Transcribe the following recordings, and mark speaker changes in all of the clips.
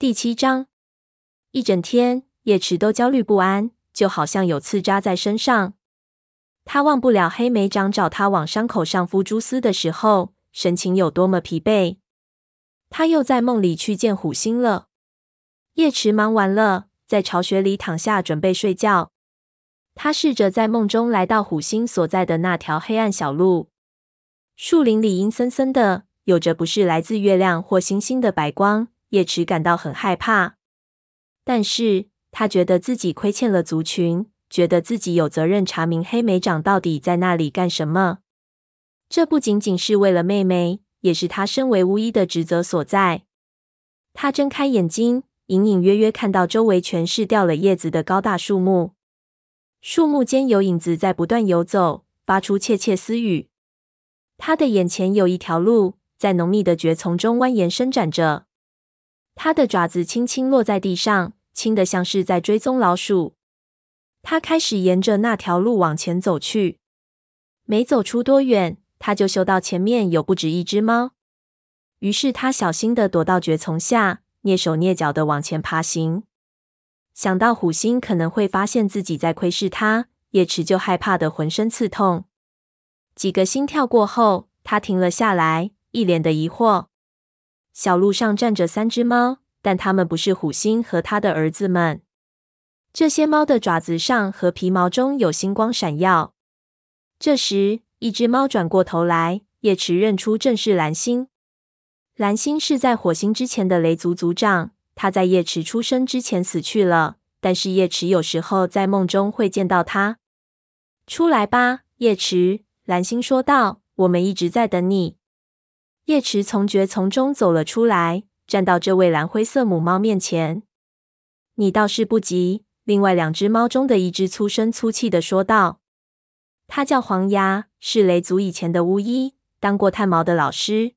Speaker 1: 第七章，一整天，叶池都焦虑不安，就好像有刺扎在身上。他忘不了黑莓长找他往伤口上敷蛛丝的时候，神情有多么疲惫。他又在梦里去见虎星了。叶池忙完了，在巢穴里躺下准备睡觉。他试着在梦中来到虎星所在的那条黑暗小路。树林里阴森森的，有着不是来自月亮或星星的白光。叶池感到很害怕，但是他觉得自己亏欠了族群，觉得自己有责任查明黑莓长到底在那里干什么。这不仅仅是为了妹妹，也是他身为巫医的职责所在。他睁开眼睛，隐隐约约看到周围全是掉了叶子的高大树木。树木间有影子在不断游走，发出窃窃私语。他的眼前有一条路，在浓密的蕨丛中蜿蜒伸展着。它的爪子轻轻落在地上，轻的像是在追踪老鼠。它开始沿着那条路往前走去。没走出多远，它就嗅到前面有不止一只猫。于是他小心的躲到蕨丛下，蹑手蹑脚的往前爬行。想到虎星可能会发现自己在窥视他，叶池就害怕的浑身刺痛。几个心跳过后，他停了下来，一脸的疑惑。小路上站着三只猫，但它们不是虎星和他的儿子们。这些猫的爪子上和皮毛中有星光闪耀。这时，一只猫转过头来，叶池认出正是蓝星。蓝星是在火星之前的雷族族长。他在叶池出生之前死去了，但是叶池有时候在梦中会见到他。出来吧，叶池，蓝星说道：“我们一直在等你。”叶池从蕨丛中走了出来，站到这位蓝灰色母猫面前。“你倒是不急。”另外两只猫中的一只粗声粗气的说道。“它叫黄牙，是雷族以前的巫医，当过探毛的老师。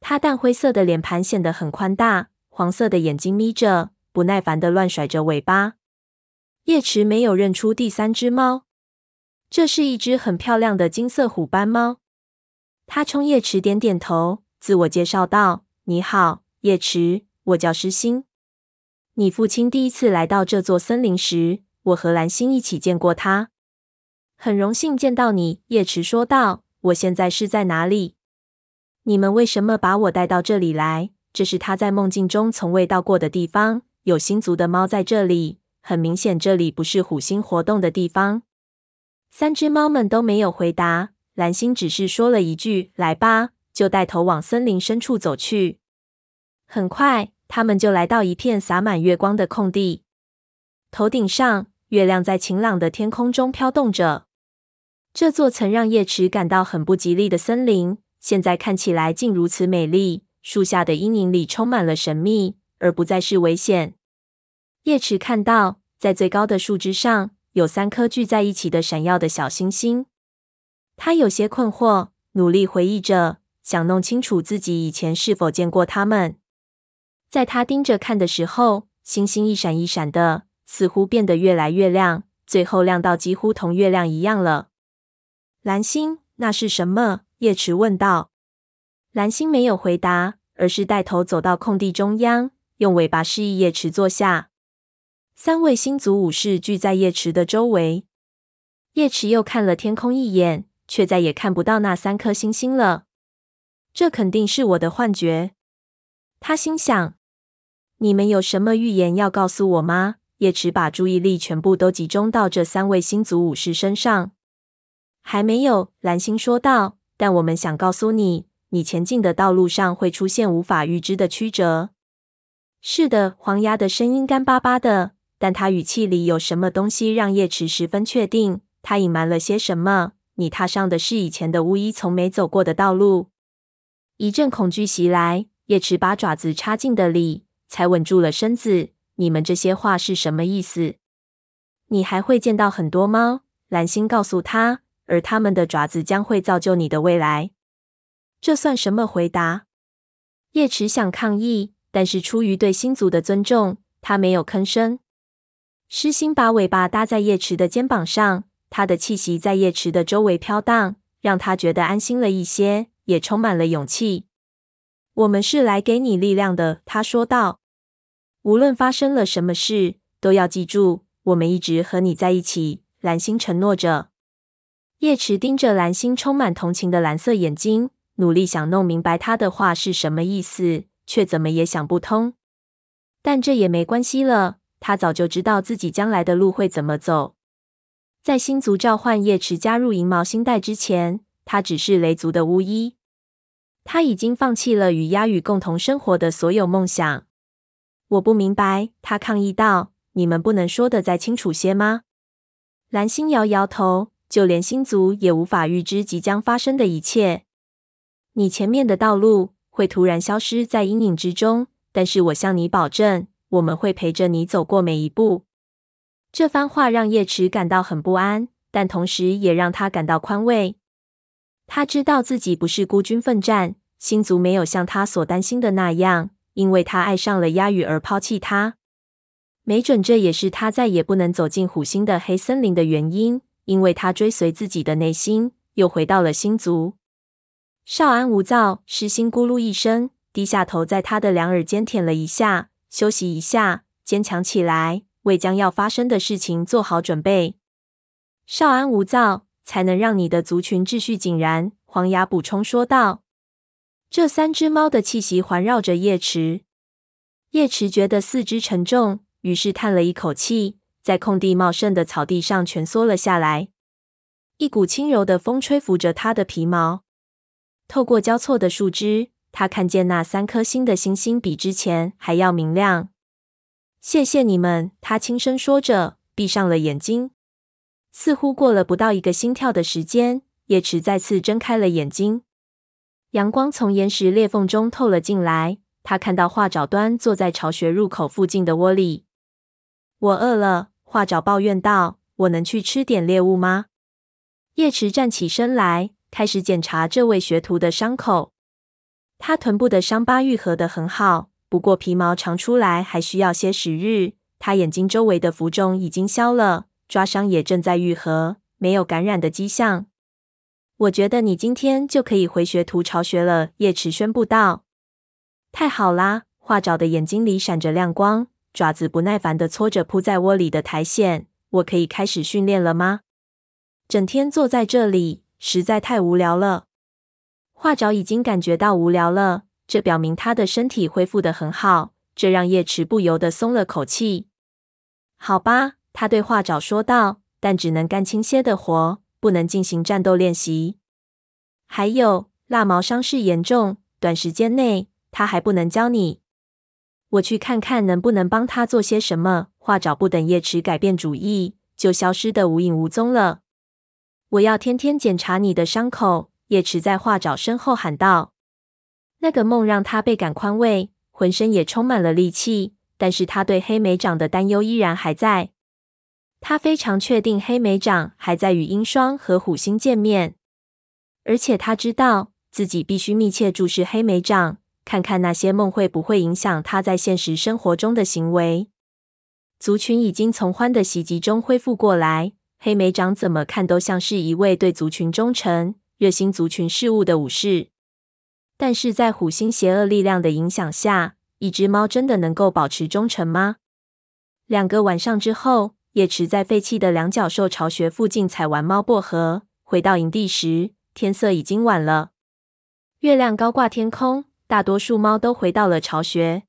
Speaker 1: 它淡灰色的脸盘显得很宽大。”黄色的眼睛眯着，不耐烦的乱甩着尾巴。叶池没有认出第三只猫，这是一只很漂亮的金色虎斑猫。他冲叶池点点头，自我介绍道：“你好，叶池，我叫诗心。你父亲第一次来到这座森林时，我和蓝星一起见过他。很荣幸见到你。”叶池说道：“我现在是在哪里？你们为什么把我带到这里来？”这是他在梦境中从未到过的地方。有星族的猫在这里，很明显，这里不是虎星活动的地方。三只猫们都没有回答。蓝星只是说了一句“来吧”，就带头往森林深处走去。很快，他们就来到一片洒满月光的空地。头顶上，月亮在晴朗的天空中飘动着。这座曾让叶池感到很不吉利的森林，现在看起来竟如此美丽。树下的阴影里充满了神秘，而不再是危险。叶池看到，在最高的树枝上有三颗聚在一起的闪耀的小星星。他有些困惑，努力回忆着，想弄清楚自己以前是否见过它们。在他盯着看的时候，星星一闪一闪的，似乎变得越来越亮，最后亮到几乎同月亮一样了。蓝星，那是什么？叶池问道。蓝星没有回答，而是带头走到空地中央，用尾巴示意叶池坐下。三位星族武士聚在叶池的周围。叶池又看了天空一眼，却再也看不到那三颗星星了。这肯定是我的幻觉，他心想。你们有什么预言要告诉我吗？叶池把注意力全部都集中到这三位星族武士身上。还没有，蓝星说道。但我们想告诉你。你前进的道路上会出现无法预知的曲折。是的，黄牙的声音干巴巴的，但他语气里有什么东西让叶池十分确定，他隐瞒了些什么。你踏上的是以前的巫医从没走过的道路。一阵恐惧袭来，叶池把爪子插进的里，才稳住了身子。你们这些话是什么意思？你还会见到很多猫，蓝星告诉他，而他们的爪子将会造就你的未来。这算什么回答？叶池想抗议，但是出于对星族的尊重，他没有吭声。诗心把尾巴搭在叶池的肩膀上，他的气息在叶池的周围飘荡，让他觉得安心了一些，也充满了勇气。我们是来给你力量的，他说道。无论发生了什么事，都要记住，我们一直和你在一起。”蓝星承诺着。叶池盯着蓝星充满同情的蓝色眼睛，努力想弄明白他的话是什么意思，却怎么也想不通。但这也没关系了，他早就知道自己将来的路会怎么走。在星族召唤叶池加入银毛星带之前，他只是雷族的巫医。他已经放弃了与鸦羽共同生活的所有梦想。我不明白，他抗议道：“你们不能说得再清楚些吗？”蓝星摇摇头，就连星族也无法预知即将发生的一切。你前面的道路会突然消失在阴影之中，但是我向你保证，我们会陪着你走过每一步。这番话让叶池感到很不安，但同时也让他感到宽慰。他知道自己不是孤军奋战，星族没有像他所担心的那样，因为他爱上了鸦羽而抛弃他。没准这也是他再也不能走进虎星的黑森林的原因，因为他追随自己的内心，又回到了星族。少安无躁，狮心咕噜一声，低下头，在他的两耳间舔了一下，休息一下，坚强起来。为将要发生的事情做好准备，少安无躁，才能让你的族群秩序井然。黄牙补充说道。这三只猫的气息环绕着叶池，叶池觉得四肢沉重，于是叹了一口气，在空地茂盛的草地上蜷缩了下来。一股轻柔的风吹拂着他的皮毛，透过交错的树枝，他看见那三颗星的星星比之前还要明亮。谢谢你们，他轻声说着，闭上了眼睛。似乎过了不到一个心跳的时间，叶池再次睁开了眼睛。阳光从岩石裂缝中透了进来，他看到画爪端坐在巢穴入口附近的窝里。我饿了，画爪抱怨道：“我能去吃点猎物吗？”叶池站起身来，开始检查这位学徒的伤口。他臀部的伤疤愈合的很好。不过皮毛长出来还需要些时日。他眼睛周围的浮肿已经消了，抓伤也正在愈合，没有感染的迹象。我觉得你今天就可以回学徒巢穴了，叶池宣布道。太好啦！画爪的眼睛里闪着亮光，爪子不耐烦地搓着铺在窝里的苔藓。我可以开始训练了吗？整天坐在这里实在太无聊了。画爪已经感觉到无聊了。这表明他的身体恢复得很好，这让叶池不由得松了口气。好吧，他对画爪说道，但只能干轻些的活，不能进行战斗练习。还有，蜡毛伤势严重，短时间内他还不能教你。我去看看能不能帮他做些什么。画爪不等叶池改变主意，就消失得无影无踪了。我要天天检查你的伤口，叶池在画爪身后喊道。那个梦让他倍感宽慰，浑身也充满了力气。但是他对黑莓长的担忧依然还在。他非常确定黑莓长还在与鹰双和虎星见面，而且他知道自己必须密切注视黑莓长，看看那些梦会不会影响他在现实生活中的行为。族群已经从欢的袭击中恢复过来，黑莓长怎么看都像是一位对族群忠诚、热心族群事务的武士。但是在虎星邪恶力量的影响下，一只猫真的能够保持忠诚吗？两个晚上之后，叶池在废弃的两角兽巢穴附近采完猫薄荷，回到营地时，天色已经晚了。月亮高挂天空，大多数猫都回到了巢穴。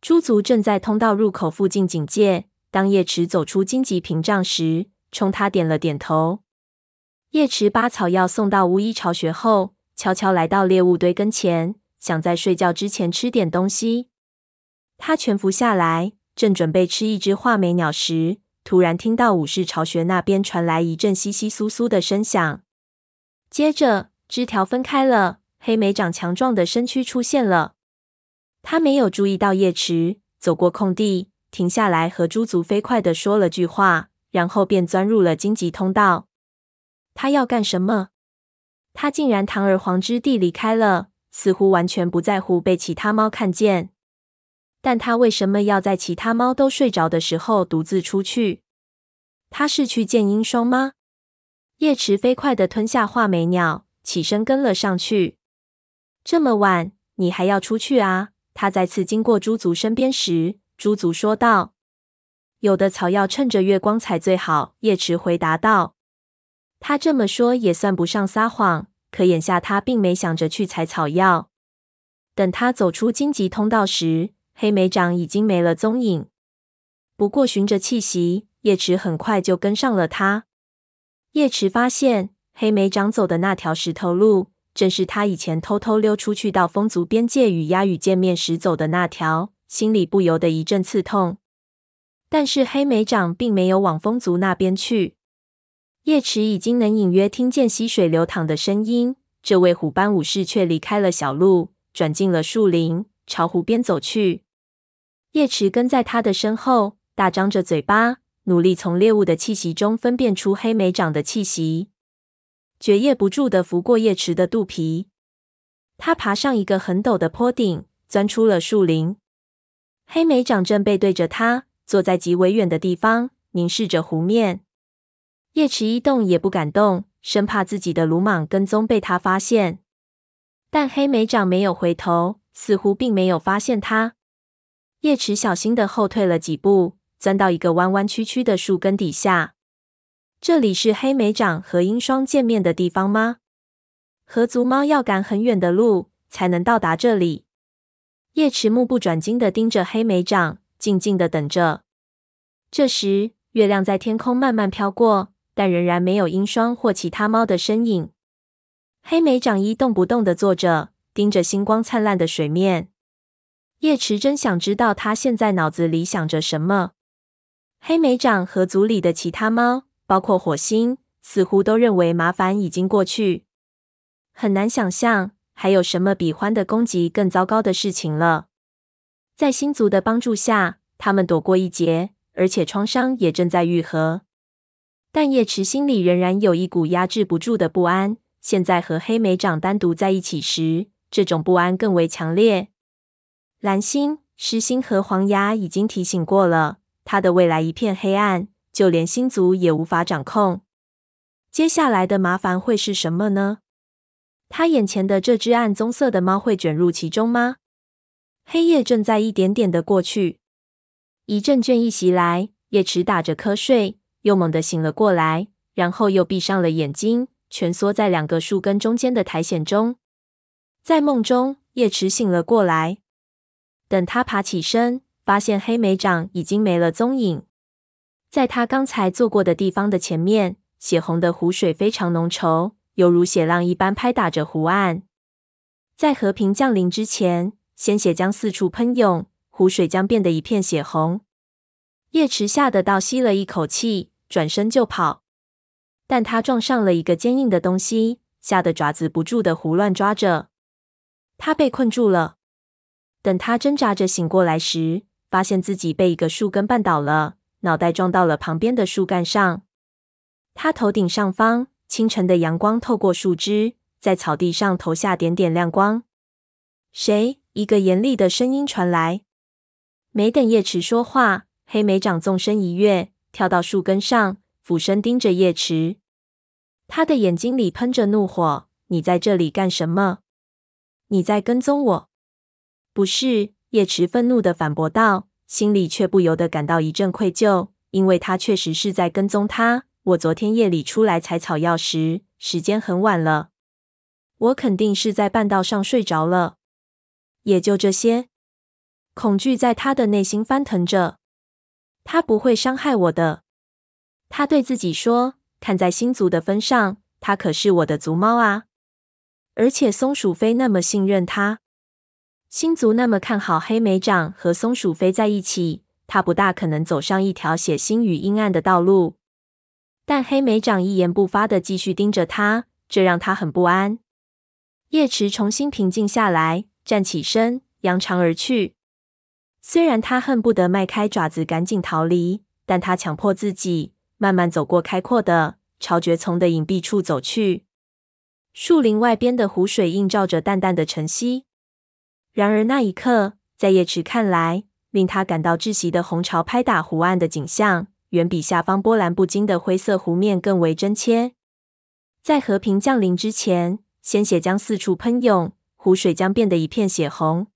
Speaker 1: 猪族正在通道入口附近警戒。当叶池走出荆棘屏障时，冲他点了点头。叶池把草药送到巫医巢穴后，悄悄来到猎物堆跟前，想在睡觉之前吃点东西。他蜷伏下来，正准备吃一只画眉鸟时，突然听到武士巢穴那边传来一阵窸窸窣窣的声响。接着，枝条分开了，黑莓长强壮的身躯出现了。他没有注意到叶池，走过空地，停下来和猪族飞快地说了句话，然后便钻入了荆棘通道。他要干什么？他竟然堂而皇之地离开了，似乎完全不在乎被其他猫看见。但他为什么要在其他猫都睡着的时候独自出去？他是去见鹰双吗？叶池飞快地吞下画眉鸟，起身跟了上去。这么晚，你还要出去啊？他再次经过猪族身边时，猪族说道。有的草药趁着月光采最好。叶池回答道。他这么说也算不上撒谎，可眼下他并没想着去采草药。等他走出荆棘通道时，黑莓长已经没了踪影。不过循着气息，叶池很快就跟上了他。叶池发现黑莓长走的那条石头路，正是他以前偷偷溜出去到风族边界与鸦羽见面时走的那条，心里不由得一阵刺痛。但是黑莓长并没有往风族那边去。叶池已经能隐约听见溪水流淌的声音，这位虎斑武士却离开了小路，转进了树林，朝湖边走去。叶池跟在他的身后，大张着嘴巴，努力从猎物的气息中分辨出黑莓长的气息。血液不住地拂过叶池的肚皮。他爬上一个很陡的坡顶，钻出了树林。黑莓长正背对着他，坐在极为远的地方，凝视着湖面。叶池一动也不敢动，生怕自己的鲁莽跟踪被他发现。但黑莓长没有回头，似乎并没有发现他。叶池小心的后退了几步，钻到一个弯弯曲曲的树根底下。这里是黑莓长和鹰双见面的地方吗？河族猫要赶很远的路才能到达这里。叶池目不转睛的盯着黑莓长，静静的等着。这时，月亮在天空慢慢飘过，但仍然没有鹰霜或其他猫的身影。黑莓长一动不动地坐着，盯着星光灿烂的水面。叶池真想知道他现在脑子里想着什么。黑莓长和族里的其他猫。包括火星，似乎都认为麻烦已经过去。很难想象还有什么比獾的攻击更糟糕的事情了。在星族的帮助下，他们躲过一劫，而且创伤也正在愈合。但叶池心里仍然有一股压制不住的不安。现在和黑莓长单独在一起时，这种不安更为强烈。蓝星、狮星和黄牙已经提醒过了，他的未来一片黑暗。就连星族也无法掌控，接下来的麻烦会是什么呢？他眼前的这只暗棕色的猫会卷入其中吗？黑夜正在一点点的过去，一阵倦意袭来，叶池打着瞌睡，又猛地醒了过来，然后又闭上了眼睛，蜷缩在两个树根中间的苔藓中。在梦中，叶池醒了过来，等他爬起身，发现黑莓掌已经没了踪影。在他刚才坐过的地方的前面，血红的湖水非常浓稠，犹如血浪一般拍打着湖岸。在和平降临之前，鲜血将四处喷涌，湖水将变得一片血红。叶池吓得倒吸了一口气，转身就跑，但他撞上了一个坚硬的东西，吓得爪子不住的胡乱抓着。他被困住了。等他挣扎着醒过来时，发现自己被一个树根绊倒了。脑袋撞到了旁边的树干上，他头顶上方，清晨的阳光透过树枝，在草地上投下点点亮光。谁？一个严厉的声音传来。没等叶池说话，黑莓长纵身一跃，跳到树根上，俯身盯着叶池。他的眼睛里喷着怒火：“你在这里干什么？你在跟踪我？”“不是。”叶池愤怒地反驳道。心里却不由得感到一阵愧疚，因为他确实是在跟踪他。我昨天夜里出来采草药时，时间很晚了，我肯定是在半道上睡着了。也就这些，恐惧在他的内心翻腾着。他不会伤害我的，他对自己说。看在星族的分上，他可是我的族猫啊，而且松鼠飞那么信任他。星族那么看好黑莓长和松鼠飞在一起，他不大可能走上一条血腥与阴暗的道路。但黑莓长一言不发的继续盯着他，这让他很不安。叶池重新平静下来，站起身，扬长而去。虽然他恨不得迈开爪子赶紧逃离，但他强迫自己慢慢走过开阔的、朝蕨丛的隐蔽处走去。树林外边的湖水映照着淡淡的晨曦。然而那一刻，在叶池看来，令他感到窒息的红潮拍打湖岸的景象，远比下方波澜不惊的灰色湖面更为真切。在和平降临之前，鲜血将四处喷涌，湖水将变得一片血红。